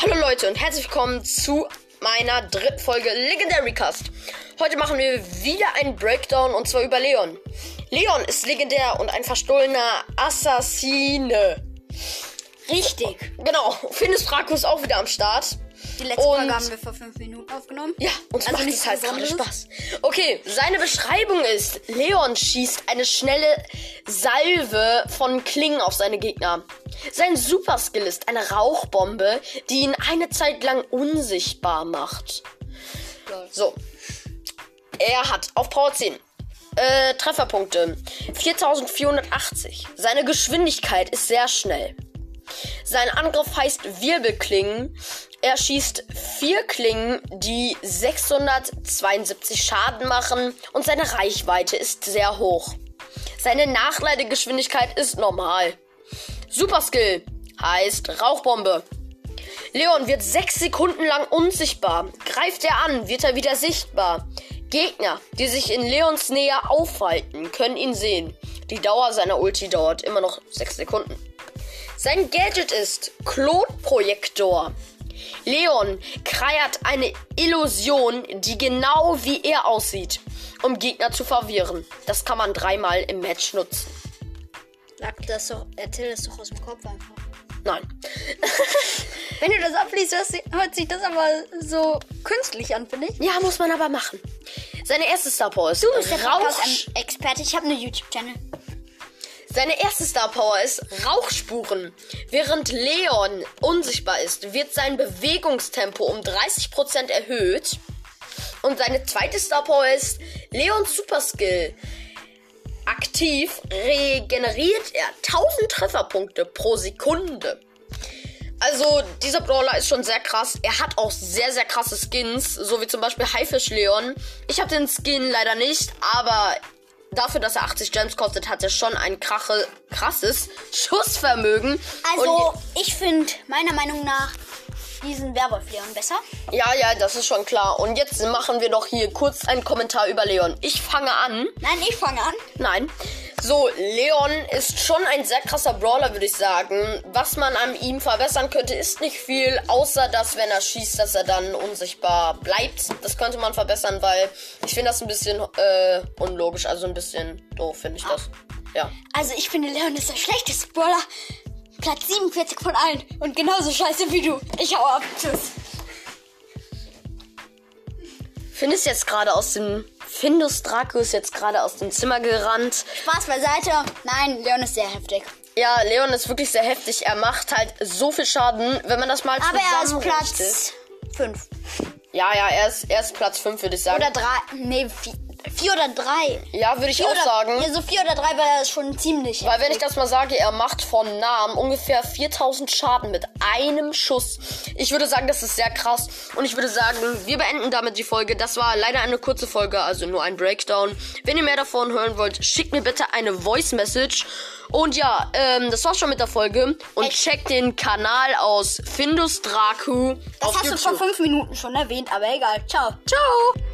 Hallo Leute und herzlich willkommen zu meiner dritten Folge Legendary Cast. Heute machen wir wieder einen Breakdown und zwar über Leon. Leon ist legendär und ein verstohlener Assassine. Richtig. Genau, Findus Draco ist auch wieder am Start. Die letzte Und- Folge haben wir vor fünf Minuten aufgenommen. Ja, uns Also macht es halt gerade. Spaß. Okay, seine Beschreibung ist, Leon schießt eine schnelle Salve von Klingen auf seine Gegner. Sein Superskill ist eine Rauchbombe, die ihn eine Zeit lang unsichtbar macht. So. Er hat auf Power 10 äh, Trefferpunkte 4480. Seine Geschwindigkeit ist sehr schnell. Sein Angriff heißt Wirbelklingen. Er schießt vier Klingen, die 672 Schaden machen und seine Reichweite ist sehr hoch. Seine Nachladegeschwindigkeit ist normal. Superskill heißt Rauchbombe. Leon wird sechs Sekunden lang unsichtbar. Greift er an, wird er wieder sichtbar. Gegner, die sich in Leons Nähe aufhalten, können ihn sehen. Die Dauer seiner Ulti dauert immer noch sechs Sekunden. Sein Gadget ist Klotprojektor. Leon kreiert eine Illusion, die genau wie er aussieht, um Gegner zu verwirren. Das kann man dreimal im Match nutzen. Sag das doch, erzähl das doch aus dem Kopf einfach. Nein. Wenn du das abliest, hört sich- das aber so künstlich an, finde ich. Ja, muss man aber machen. Seine erste Star Power ist Rauch. Experte. Ich habe eine YouTube-Channel. Seine erste Star Power ist Rauchspuren. Während Leon unsichtbar ist, wird sein Bewegungstempo um 30% erhöht. Und seine zweite Star Power ist Leons Superskill. Aktiv regeneriert er 1000 Trefferpunkte pro Sekunde. Also, dieser Brawler ist schon sehr krass. Er hat auch sehr, sehr krasse Skins, so wie zum Beispiel Haifisch Leon. Ich habe den Skin leider nicht, aber dafür, dass er 80 Gems kostet, hat er schon ein krache, krasses Schussvermögen. Also, Und, ich finde meiner Meinung nach diesen Werwolf-Leon besser. ja, ja, das ist schon klar. Und jetzt machen wir doch hier kurz einen Kommentar über Leon. Ich fange an. Nein, ich fange an. Nein. So, Leon ist schon ein sehr krasser Brawler, würde ich sagen. Was man an ihm verbessern könnte, ist nicht viel, außer dass, wenn er schießt, dass er dann unsichtbar bleibt. Das könnte man verbessern, weil ich finde das ein bisschen äh, unlogisch, also ein bisschen doof, finde ich das. Ja. Also, ich finde, Leon ist der schlechteste Brawler. Platz 47 von allen. Und genauso scheiße wie du. Ich hau ab. Tschüss. Findest jetzt gerade aus dem. Findus Draco ist jetzt gerade aus dem Zimmer gerannt. Spaß beiseite. Nein, Leon ist sehr heftig. Ja, Leon ist wirklich sehr heftig. Er macht halt so viel Schaden, wenn man das mal Aber er ist. Platz 5. Ja, ja, er ist, er ist Platz 5, würde ich sagen. Oder 3. Nee, 4 oder 3. ja, würde ich auch oder, sagen. Ja, so 4 oder 3 war das schon ziemlich. Weil wenn ich das mal sage, er macht von Namen ungefähr 4000 Schaden mit einem Schuss. Ich würde sagen, das ist sehr krass. Und ich würde sagen, wir beenden damit die Folge. Das war leider eine kurze Folge, also nur ein Breakdown. Wenn ihr mehr davon hören wollt, schickt mir bitte eine Voice Message. Und ja, ähm, das war's schon mit der Folge. Und Echt? checkt den Kanal aus Findus Draku das auf hast du YouTube. vor 5 Minuten schon erwähnt, aber egal. Ciao. Ciao!